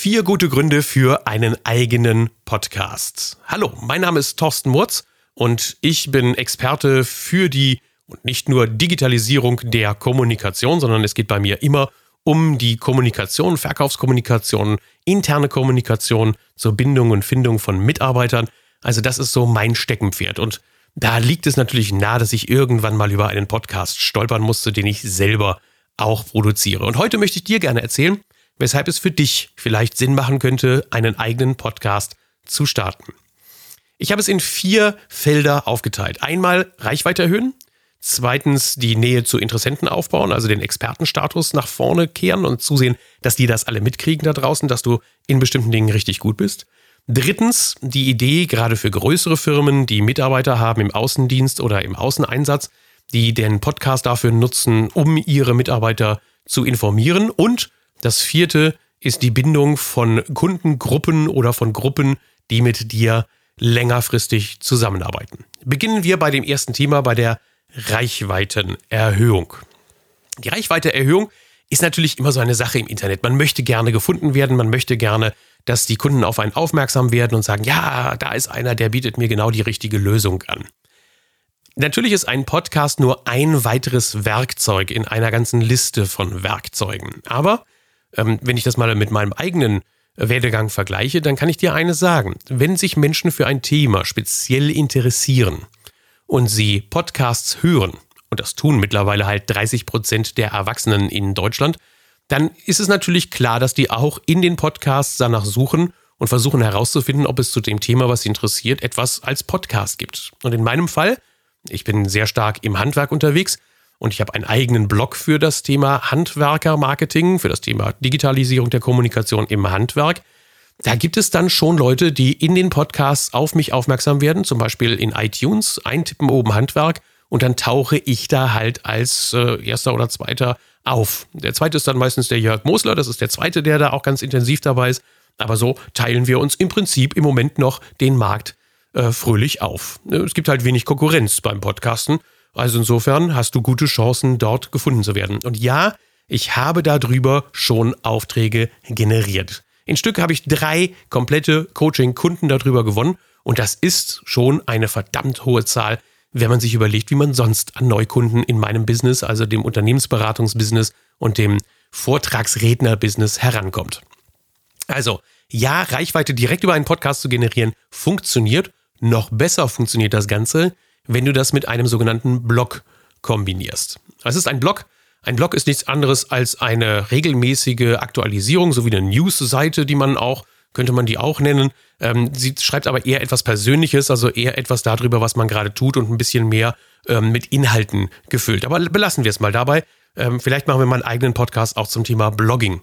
Vier gute Gründe für einen eigenen Podcast. Hallo, mein Name ist Thorsten Murz und ich bin Experte für die und nicht nur Digitalisierung der Kommunikation, sondern es geht bei mir immer um die Kommunikation, Verkaufskommunikation, interne Kommunikation zur Bindung und Findung von Mitarbeitern. Also das ist so mein Steckenpferd und da liegt es natürlich nahe, dass ich irgendwann mal über einen Podcast stolpern musste, den ich selber auch produziere. Und heute möchte ich dir gerne erzählen, weshalb es für dich vielleicht Sinn machen könnte, einen eigenen Podcast zu starten. Ich habe es in vier Felder aufgeteilt. Einmal Reichweite erhöhen, zweitens die Nähe zu Interessenten aufbauen, also den Expertenstatus nach vorne kehren und zusehen, dass die das alle mitkriegen da draußen, dass du in bestimmten Dingen richtig gut bist. Drittens die Idee, gerade für größere Firmen, die Mitarbeiter haben im Außendienst oder im Außeneinsatz, die den Podcast dafür nutzen, um ihre Mitarbeiter zu informieren. Und das vierte ist die Bindung von Kundengruppen oder von Gruppen, die mit dir längerfristig zusammenarbeiten. Beginnen wir bei dem ersten Thema, bei der Reichweitenerhöhung. Die Reichweiteerhöhung ist natürlich immer so eine Sache im Internet. Man möchte gerne gefunden werden, man möchte gerne, dass die Kunden auf einen aufmerksam werden und sagen, ja, da ist einer, der bietet mir genau die richtige Lösung an. Natürlich ist ein Podcast nur ein weiteres Werkzeug in einer ganzen Liste von Werkzeugen. Aber ähm, wenn ich das mal mit meinem eigenen Werdegang vergleiche, dann kann ich dir eines sagen. Wenn sich Menschen für ein Thema speziell interessieren und sie Podcasts hören, und das tun mittlerweile halt 30 Prozent der Erwachsenen in Deutschland, dann ist es natürlich klar, dass die auch in den Podcasts danach suchen und versuchen herauszufinden, ob es zu dem Thema, was sie interessiert, etwas als Podcast gibt. Und in meinem Fall ich bin sehr stark im Handwerk unterwegs und ich habe einen eigenen Blog für das Thema Handwerkermarketing, für das Thema Digitalisierung der Kommunikation im Handwerk. Da gibt es dann schon Leute, die in den Podcasts auf mich aufmerksam werden, zum Beispiel in iTunes, eintippen oben Handwerk und dann tauche ich da halt als äh, erster oder zweiter auf. Der zweite ist dann meistens der Jörg Mosler, das ist der zweite, der da auch ganz intensiv dabei ist. Aber so teilen wir uns im Prinzip im Moment noch den Markt äh, fröhlich auf. Es gibt halt wenig Konkurrenz beim Podcasten. Also insofern hast du gute Chancen, dort gefunden zu werden. Und ja, ich habe darüber schon Aufträge generiert. In Stück habe ich drei komplette Coaching-Kunden darüber gewonnen. Und das ist schon eine verdammt hohe Zahl, wenn man sich überlegt, wie man sonst an Neukunden in meinem Business, also dem Unternehmensberatungsbusiness und dem Vortragsredner-Business herankommt. Also, ja, Reichweite direkt über einen Podcast zu generieren, funktioniert noch besser funktioniert das Ganze, wenn du das mit einem sogenannten Blog kombinierst. Was ist ein Blog? Ein Blog ist nichts anderes als eine regelmäßige Aktualisierung, so wie eine News-Seite, die man auch, könnte man die auch nennen. Ähm, sie schreibt aber eher etwas Persönliches, also eher etwas darüber, was man gerade tut und ein bisschen mehr ähm, mit Inhalten gefüllt. Aber belassen wir es mal dabei. Ähm, vielleicht machen wir mal einen eigenen Podcast auch zum Thema Blogging.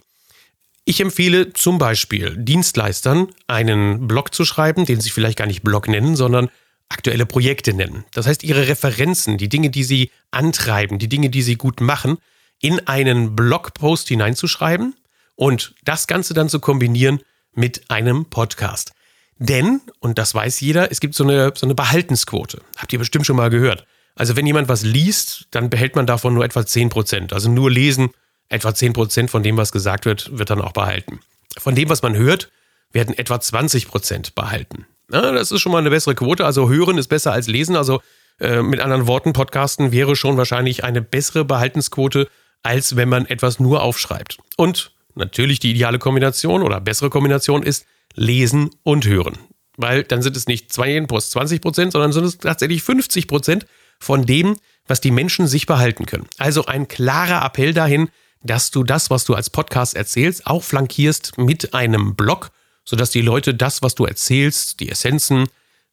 Ich empfehle zum Beispiel Dienstleistern einen Blog zu schreiben, den sie vielleicht gar nicht Blog nennen, sondern aktuelle Projekte nennen. Das heißt, ihre Referenzen, die Dinge, die sie antreiben, die Dinge, die sie gut machen, in einen Blogpost hineinzuschreiben und das Ganze dann zu kombinieren mit einem Podcast. Denn, und das weiß jeder, es gibt so eine, so eine Behaltensquote. Habt ihr bestimmt schon mal gehört. Also wenn jemand was liest, dann behält man davon nur etwa 10%. Also nur lesen Etwa 10% von dem, was gesagt wird, wird dann auch behalten. Von dem, was man hört, werden etwa 20% behalten. Ja, das ist schon mal eine bessere Quote. Also hören ist besser als lesen. Also äh, mit anderen Worten, Podcasten wäre schon wahrscheinlich eine bessere Behaltensquote, als wenn man etwas nur aufschreibt. Und natürlich die ideale Kombination oder bessere Kombination ist lesen und hören. Weil dann sind es nicht 2 plus 20 Prozent, sondern sind es tatsächlich 50 Prozent von dem, was die Menschen sich behalten können. Also ein klarer Appell dahin, dass du das, was du als Podcast erzählst, auch flankierst mit einem Blog, sodass die Leute das, was du erzählst, die Essenzen,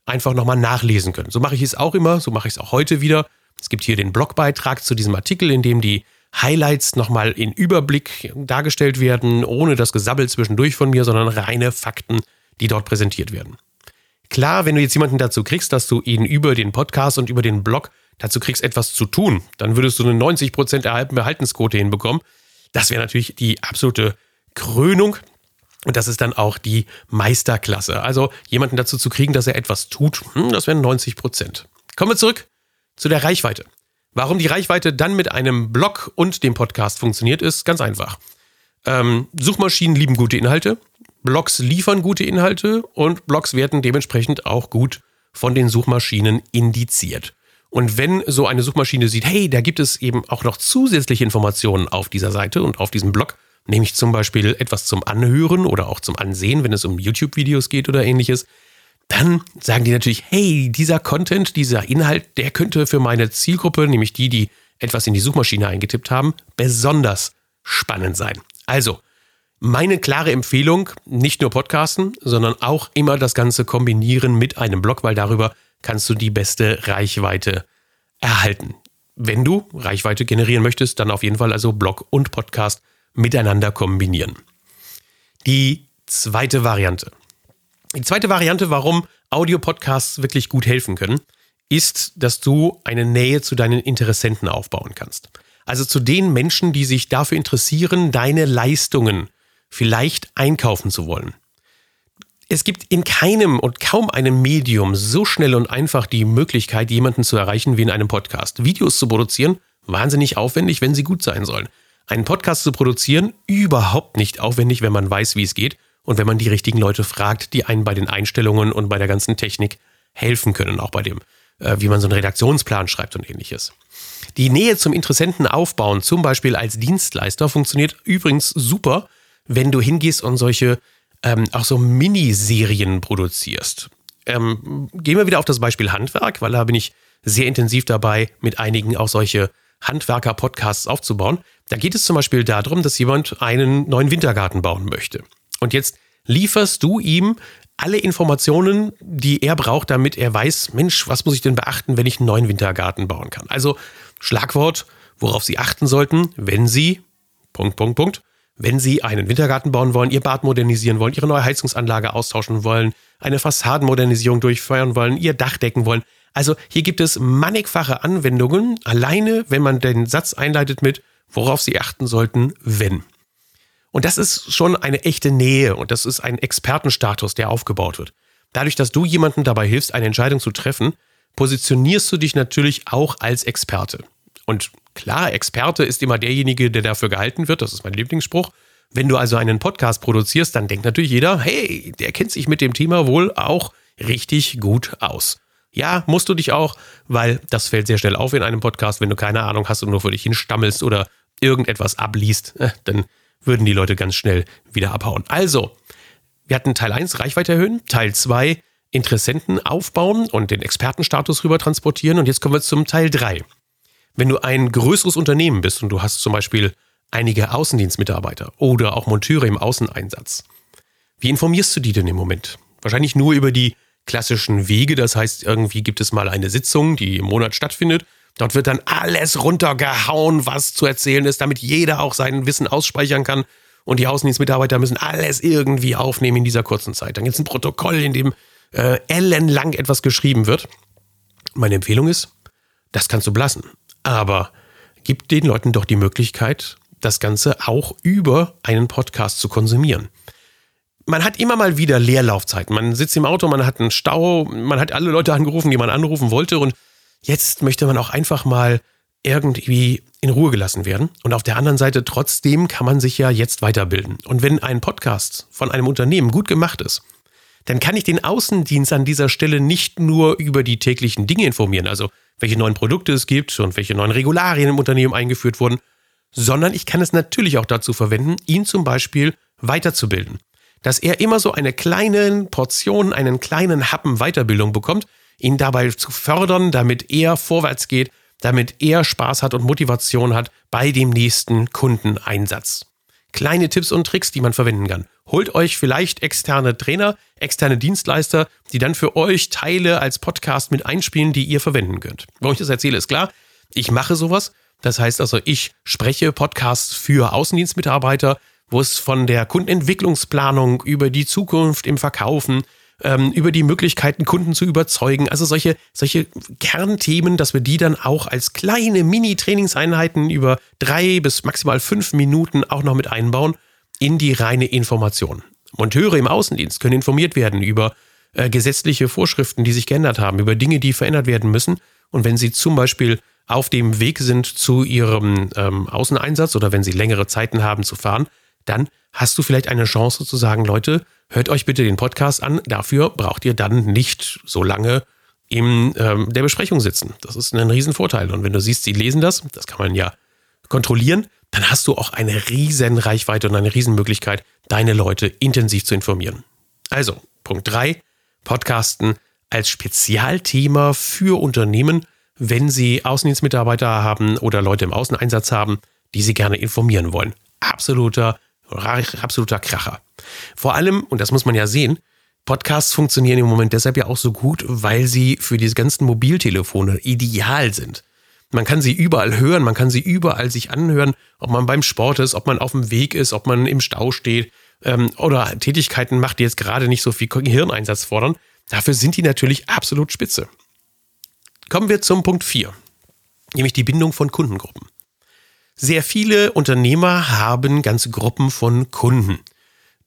einfach nochmal nachlesen können. So mache ich es auch immer, so mache ich es auch heute wieder. Es gibt hier den Blogbeitrag zu diesem Artikel, in dem die Highlights nochmal in Überblick dargestellt werden, ohne das Gesabbel zwischendurch von mir, sondern reine Fakten, die dort präsentiert werden. Klar, wenn du jetzt jemanden dazu kriegst, dass du ihn über den Podcast und über den Blog dazu kriegst, etwas zu tun, dann würdest du eine 90% erhalten Behaltensquote hinbekommen. Das wäre natürlich die absolute Krönung. Und das ist dann auch die Meisterklasse. Also jemanden dazu zu kriegen, dass er etwas tut, hm, das wären 90 Prozent. Kommen wir zurück zu der Reichweite. Warum die Reichweite dann mit einem Blog und dem Podcast funktioniert, ist ganz einfach. Ähm, Suchmaschinen lieben gute Inhalte. Blogs liefern gute Inhalte und Blogs werden dementsprechend auch gut von den Suchmaschinen indiziert. Und wenn so eine Suchmaschine sieht, hey, da gibt es eben auch noch zusätzliche Informationen auf dieser Seite und auf diesem Blog, nämlich zum Beispiel etwas zum Anhören oder auch zum Ansehen, wenn es um YouTube-Videos geht oder ähnliches, dann sagen die natürlich, hey, dieser Content, dieser Inhalt, der könnte für meine Zielgruppe, nämlich die, die etwas in die Suchmaschine eingetippt haben, besonders spannend sein. Also, meine klare Empfehlung, nicht nur Podcasten, sondern auch immer das Ganze kombinieren mit einem Blog, weil darüber kannst du die beste Reichweite erhalten. Wenn du Reichweite generieren möchtest, dann auf jeden Fall also Blog und Podcast miteinander kombinieren. Die zweite Variante. Die zweite Variante, warum Audio-Podcasts wirklich gut helfen können, ist, dass du eine Nähe zu deinen Interessenten aufbauen kannst. Also zu den Menschen, die sich dafür interessieren, deine Leistungen vielleicht einkaufen zu wollen. Es gibt in keinem und kaum einem Medium so schnell und einfach die Möglichkeit, jemanden zu erreichen wie in einem Podcast. Videos zu produzieren, wahnsinnig aufwendig, wenn sie gut sein sollen. Einen Podcast zu produzieren, überhaupt nicht aufwendig, wenn man weiß, wie es geht und wenn man die richtigen Leute fragt, die einen bei den Einstellungen und bei der ganzen Technik helfen können, auch bei dem, äh, wie man so einen Redaktionsplan schreibt und ähnliches. Die Nähe zum Interessenten aufbauen, zum Beispiel als Dienstleister, funktioniert übrigens super, wenn du hingehst und solche ähm, auch so Miniserien produzierst. Ähm, gehen wir wieder auf das Beispiel Handwerk, weil da bin ich sehr intensiv dabei, mit einigen auch solche Handwerker-Podcasts aufzubauen. Da geht es zum Beispiel darum, dass jemand einen neuen Wintergarten bauen möchte. Und jetzt lieferst du ihm alle Informationen, die er braucht, damit er weiß, Mensch, was muss ich denn beachten, wenn ich einen neuen Wintergarten bauen kann? Also Schlagwort, worauf Sie achten sollten, wenn Sie, Punkt, Punkt, Punkt, wenn Sie einen Wintergarten bauen wollen, Ihr Bad modernisieren wollen, Ihre neue Heizungsanlage austauschen wollen, eine Fassadenmodernisierung durchführen wollen, Ihr Dach decken wollen. Also hier gibt es mannigfache Anwendungen, alleine wenn man den Satz einleitet mit, worauf Sie achten sollten, wenn. Und das ist schon eine echte Nähe und das ist ein Expertenstatus, der aufgebaut wird. Dadurch, dass du jemandem dabei hilfst, eine Entscheidung zu treffen, positionierst du dich natürlich auch als Experte. Und klar, Experte ist immer derjenige, der dafür gehalten wird. Das ist mein Lieblingsspruch. Wenn du also einen Podcast produzierst, dann denkt natürlich jeder, hey, der kennt sich mit dem Thema wohl auch richtig gut aus. Ja, musst du dich auch, weil das fällt sehr schnell auf in einem Podcast, wenn du keine Ahnung hast und nur für dich hinstammelst oder irgendetwas abliest, äh, dann würden die Leute ganz schnell wieder abhauen. Also, wir hatten Teil 1 Reichweite erhöhen, Teil 2 Interessenten aufbauen und den Expertenstatus rüber transportieren und jetzt kommen wir zum Teil 3. Wenn du ein größeres Unternehmen bist und du hast zum Beispiel einige Außendienstmitarbeiter oder auch Monteure im Außeneinsatz, wie informierst du die denn im Moment? Wahrscheinlich nur über die klassischen Wege, das heißt, irgendwie gibt es mal eine Sitzung, die im Monat stattfindet. Dort wird dann alles runtergehauen, was zu erzählen ist, damit jeder auch sein Wissen ausspeichern kann. Und die Außendienstmitarbeiter müssen alles irgendwie aufnehmen in dieser kurzen Zeit. Dann gibt es ein Protokoll, in dem äh, ellenlang etwas geschrieben wird. Meine Empfehlung ist, das kannst du belassen aber gib den Leuten doch die Möglichkeit, das Ganze auch über einen Podcast zu konsumieren. Man hat immer mal wieder Leerlaufzeiten. Man sitzt im Auto, man hat einen Stau, man hat alle Leute angerufen, die man anrufen wollte und jetzt möchte man auch einfach mal irgendwie in Ruhe gelassen werden. Und auf der anderen Seite trotzdem kann man sich ja jetzt weiterbilden. Und wenn ein Podcast von einem Unternehmen gut gemacht ist, dann kann ich den Außendienst an dieser Stelle nicht nur über die täglichen Dinge informieren, also welche neuen Produkte es gibt und welche neuen Regularien im Unternehmen eingeführt wurden, sondern ich kann es natürlich auch dazu verwenden, ihn zum Beispiel weiterzubilden. Dass er immer so eine kleine Portion, einen kleinen Happen Weiterbildung bekommt, ihn dabei zu fördern, damit er vorwärts geht, damit er Spaß hat und Motivation hat bei dem nächsten Kundeneinsatz kleine Tipps und Tricks, die man verwenden kann. Holt euch vielleicht externe Trainer, externe Dienstleister, die dann für euch Teile als Podcast mit einspielen, die ihr verwenden könnt. Warum ich das erzähle, ist klar. Ich mache sowas. Das heißt also, ich spreche Podcasts für Außendienstmitarbeiter, wo es von der Kundenentwicklungsplanung über die Zukunft im Verkaufen, ähm, über die Möglichkeiten, Kunden zu überzeugen. Also solche, solche Kernthemen, dass wir die dann auch als kleine Mini-Trainingseinheiten über drei bis maximal fünf Minuten auch noch mit einbauen in die reine Information. Monteure im Außendienst können informiert werden über äh, gesetzliche Vorschriften, die sich geändert haben, über Dinge, die verändert werden müssen. Und wenn sie zum Beispiel auf dem Weg sind zu ihrem ähm, Außeneinsatz oder wenn sie längere Zeiten haben zu fahren, dann hast du vielleicht eine Chance zu sagen, Leute, hört euch bitte den Podcast an. Dafür braucht ihr dann nicht so lange in ähm, der Besprechung sitzen. Das ist ein Riesenvorteil. Und wenn du siehst, sie lesen das, das kann man ja kontrollieren, dann hast du auch eine riesen Reichweite und eine Riesenmöglichkeit, deine Leute intensiv zu informieren. Also, Punkt 3, Podcasten als Spezialthema für Unternehmen, wenn sie Außendienstmitarbeiter haben oder Leute im Außeneinsatz haben, die sie gerne informieren wollen. Absoluter, absoluter Kracher. Vor allem, und das muss man ja sehen, Podcasts funktionieren im Moment deshalb ja auch so gut, weil sie für diese ganzen Mobiltelefone ideal sind. Man kann sie überall hören, man kann sie überall sich anhören, ob man beim Sport ist, ob man auf dem Weg ist, ob man im Stau steht ähm, oder Tätigkeiten macht, die jetzt gerade nicht so viel Gehirneinsatz fordern. Dafür sind die natürlich absolut spitze. Kommen wir zum Punkt 4, nämlich die Bindung von Kundengruppen. Sehr viele Unternehmer haben ganze Gruppen von Kunden.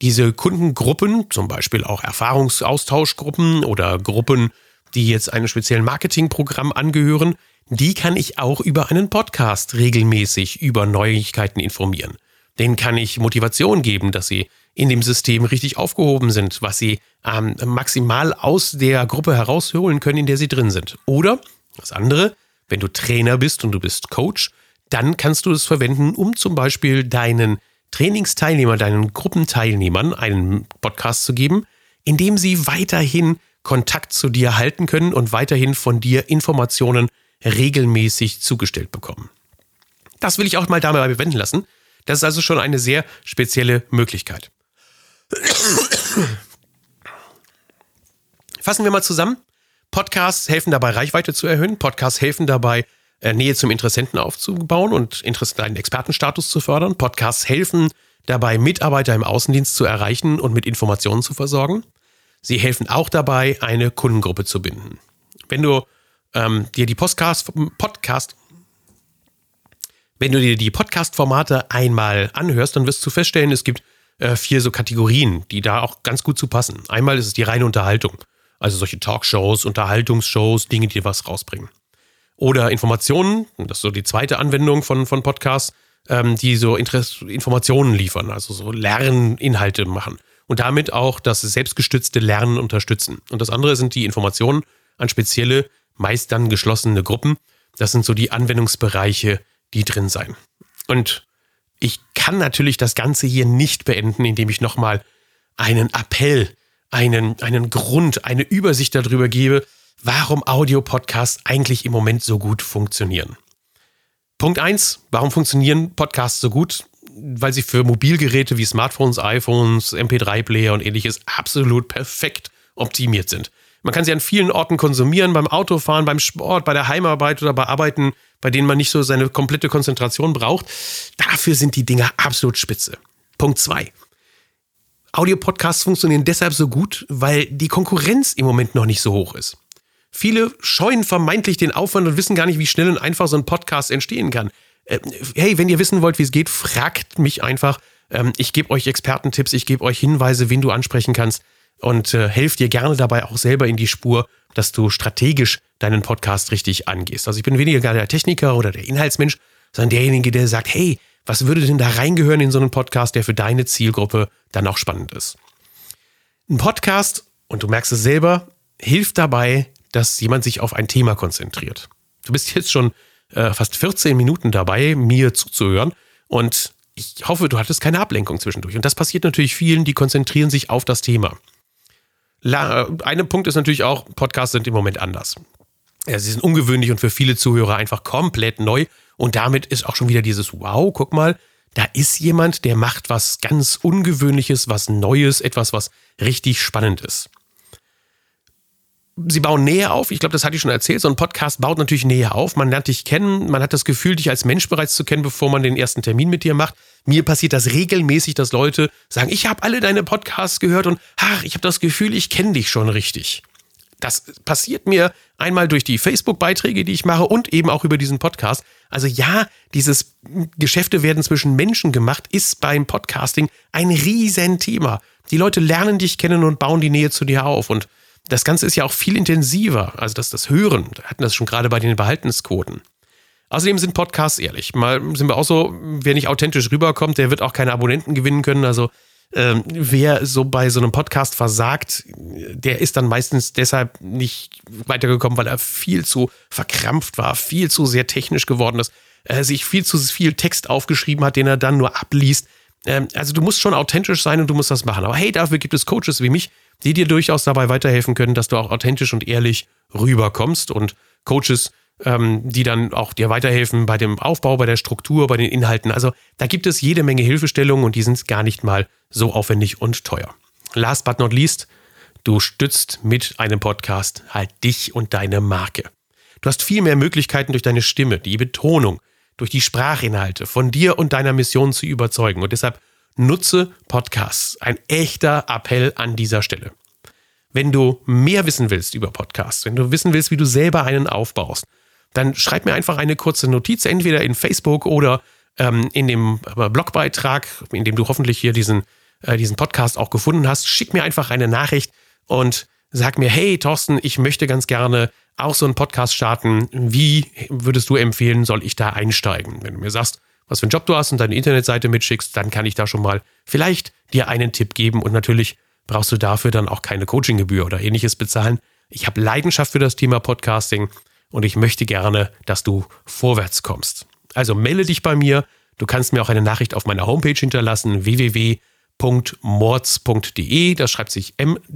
Diese Kundengruppen, zum Beispiel auch Erfahrungsaustauschgruppen oder Gruppen, die jetzt einem speziellen Marketingprogramm angehören, die kann ich auch über einen Podcast regelmäßig über Neuigkeiten informieren. Denen kann ich Motivation geben, dass sie in dem System richtig aufgehoben sind, was sie ähm, maximal aus der Gruppe herausholen können, in der sie drin sind. Oder das andere, wenn du Trainer bist und du bist Coach, dann kannst du es verwenden, um zum Beispiel deinen Trainingsteilnehmern, deinen Gruppenteilnehmern einen Podcast zu geben, in dem sie weiterhin Kontakt zu dir halten können und weiterhin von dir Informationen regelmäßig zugestellt bekommen. Das will ich auch mal dabei bewenden lassen. Das ist also schon eine sehr spezielle Möglichkeit. Fassen wir mal zusammen. Podcasts helfen dabei, Reichweite zu erhöhen. Podcasts helfen dabei, Nähe zum Interessenten aufzubauen und einen Expertenstatus zu fördern. Podcasts helfen dabei, Mitarbeiter im Außendienst zu erreichen und mit Informationen zu versorgen. Sie helfen auch dabei, eine Kundengruppe zu binden. Wenn du ähm, dir die Podcast, Podcast, wenn du dir die Podcast-Formate einmal anhörst, dann wirst du feststellen, es gibt äh, vier so Kategorien, die da auch ganz gut zu passen. Einmal ist es die reine Unterhaltung. Also solche Talkshows, Unterhaltungsshows, Dinge, die was rausbringen. Oder Informationen, das ist so die zweite Anwendung von, von Podcasts, ähm, die so Interess Informationen liefern, also so Lerninhalte machen. Und damit auch das selbstgestützte Lernen unterstützen. Und das andere sind die Informationen an spezielle, meist dann geschlossene Gruppen. Das sind so die Anwendungsbereiche, die drin sein. Und ich kann natürlich das Ganze hier nicht beenden, indem ich nochmal einen Appell, einen, einen Grund, eine Übersicht darüber gebe, warum Audio-Podcasts eigentlich im Moment so gut funktionieren. Punkt 1, warum funktionieren Podcasts so gut? Weil sie für Mobilgeräte wie Smartphones, iPhones, MP3-Player und ähnliches absolut perfekt optimiert sind. Man kann sie an vielen Orten konsumieren, beim Autofahren, beim Sport, bei der Heimarbeit oder bei Arbeiten, bei denen man nicht so seine komplette Konzentration braucht. Dafür sind die Dinger absolut spitze. Punkt zwei: Audio-Podcasts funktionieren deshalb so gut, weil die Konkurrenz im Moment noch nicht so hoch ist. Viele scheuen vermeintlich den Aufwand und wissen gar nicht, wie schnell und einfach so ein Podcast entstehen kann. Äh, hey, wenn ihr wissen wollt, wie es geht, fragt mich einfach. Ähm, ich gebe euch Expertentipps, ich gebe euch Hinweise, wen du ansprechen kannst und äh, helft dir gerne dabei auch selber in die Spur, dass du strategisch deinen Podcast richtig angehst. Also ich bin weniger der Techniker oder der Inhaltsmensch, sondern derjenige, der sagt, hey, was würde denn da reingehören in so einen Podcast, der für deine Zielgruppe dann auch spannend ist? Ein Podcast, und du merkst es selber, hilft dabei, dass jemand sich auf ein Thema konzentriert. Du bist jetzt schon äh, fast 14 Minuten dabei, mir zuzuhören und ich hoffe, du hattest keine Ablenkung zwischendurch. Und das passiert natürlich vielen, die konzentrieren sich auf das Thema. Ein Punkt ist natürlich auch, Podcasts sind im Moment anders. Ja, sie sind ungewöhnlich und für viele Zuhörer einfach komplett neu. Und damit ist auch schon wieder dieses Wow, guck mal, da ist jemand, der macht was ganz Ungewöhnliches, was Neues, etwas, was richtig spannend ist sie bauen Nähe auf. Ich glaube, das hatte ich schon erzählt. So ein Podcast baut natürlich Nähe auf. Man lernt dich kennen. Man hat das Gefühl, dich als Mensch bereits zu kennen, bevor man den ersten Termin mit dir macht. Mir passiert das regelmäßig, dass Leute sagen, ich habe alle deine Podcasts gehört und ach, ich habe das Gefühl, ich kenne dich schon richtig. Das passiert mir einmal durch die Facebook-Beiträge, die ich mache und eben auch über diesen Podcast. Also ja, dieses Geschäfte werden zwischen Menschen gemacht, ist beim Podcasting ein Riesenthema. Die Leute lernen dich kennen und bauen die Nähe zu dir auf. Und das Ganze ist ja auch viel intensiver. Also das, das Hören, wir hatten das schon gerade bei den Behaltensquoten. Außerdem sind Podcasts ehrlich. Mal sind wir auch so, wer nicht authentisch rüberkommt, der wird auch keine Abonnenten gewinnen können. Also ähm, wer so bei so einem Podcast versagt, der ist dann meistens deshalb nicht weitergekommen, weil er viel zu verkrampft war, viel zu sehr technisch geworden ist, äh, sich viel zu viel Text aufgeschrieben hat, den er dann nur abliest. Ähm, also du musst schon authentisch sein und du musst das machen. Aber hey, dafür gibt es Coaches wie mich, die dir durchaus dabei weiterhelfen können, dass du auch authentisch und ehrlich rüberkommst und Coaches, ähm, die dann auch dir weiterhelfen bei dem Aufbau, bei der Struktur, bei den Inhalten. Also da gibt es jede Menge Hilfestellungen und die sind gar nicht mal so aufwendig und teuer. Last but not least, du stützt mit einem Podcast halt dich und deine Marke. Du hast viel mehr Möglichkeiten durch deine Stimme, die Betonung, durch die Sprachinhalte von dir und deiner Mission zu überzeugen. Und deshalb nutze Podcasts. Ein echter Appell an dieser Stelle. Wenn du mehr wissen willst über Podcasts, wenn du wissen willst, wie du selber einen aufbaust, dann schreib mir einfach eine kurze Notiz, entweder in Facebook oder ähm, in dem äh, Blogbeitrag, in dem du hoffentlich hier diesen, äh, diesen Podcast auch gefunden hast. Schick mir einfach eine Nachricht und sag mir, hey Thorsten, ich möchte ganz gerne auch so einen Podcast starten. Wie würdest du empfehlen, soll ich da einsteigen? Wenn du mir sagst, was für einen Job du hast und deine Internetseite mitschickst, dann kann ich da schon mal vielleicht dir einen Tipp geben und natürlich brauchst du dafür dann auch keine Coachinggebühr oder ähnliches bezahlen. Ich habe Leidenschaft für das Thema Podcasting und ich möchte gerne, dass du vorwärts kommst. Also melde dich bei mir. Du kannst mir auch eine Nachricht auf meiner Homepage hinterlassen, www.mords.de. Das schreibt sich m-o-r-t-z.de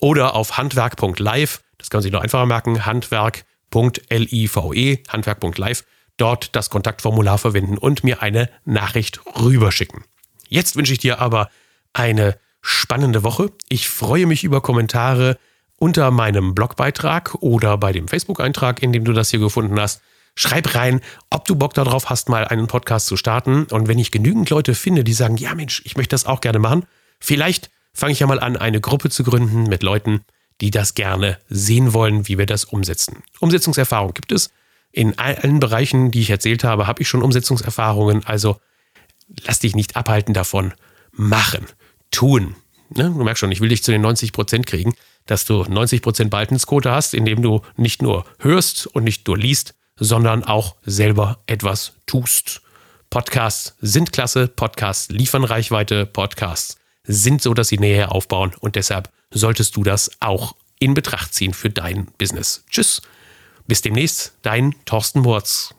oder auf handwerk.live. Das kann man sich noch einfacher merken. Handwerk.live, handwerk.live. Dort das Kontaktformular verwenden und mir eine Nachricht rüberschicken. Jetzt wünsche ich dir aber eine spannende Woche. Ich freue mich über Kommentare unter meinem Blogbeitrag oder bei dem Facebook-Eintrag, in dem du das hier gefunden hast. Schreib rein, ob du Bock darauf hast, mal einen Podcast zu starten. Und wenn ich genügend Leute finde, die sagen, ja Mensch, ich möchte das auch gerne machen, vielleicht fange ich ja mal an, eine Gruppe zu gründen mit Leuten, die das gerne sehen wollen, wie wir das umsetzen. Umsetzungserfahrung gibt es. In allen Bereichen, die ich erzählt habe, habe ich schon Umsetzungserfahrungen. Also lass dich nicht abhalten davon. Machen, tun. Ne? Du merkst schon, ich will dich zu den 90 Prozent kriegen dass du 90% Baltensquote hast, indem du nicht nur hörst und nicht nur liest, sondern auch selber etwas tust. Podcasts sind klasse, Podcasts liefern Reichweite, Podcasts sind so, dass sie Nähe aufbauen und deshalb solltest du das auch in Betracht ziehen für dein Business. Tschüss, bis demnächst, dein Thorsten Murz.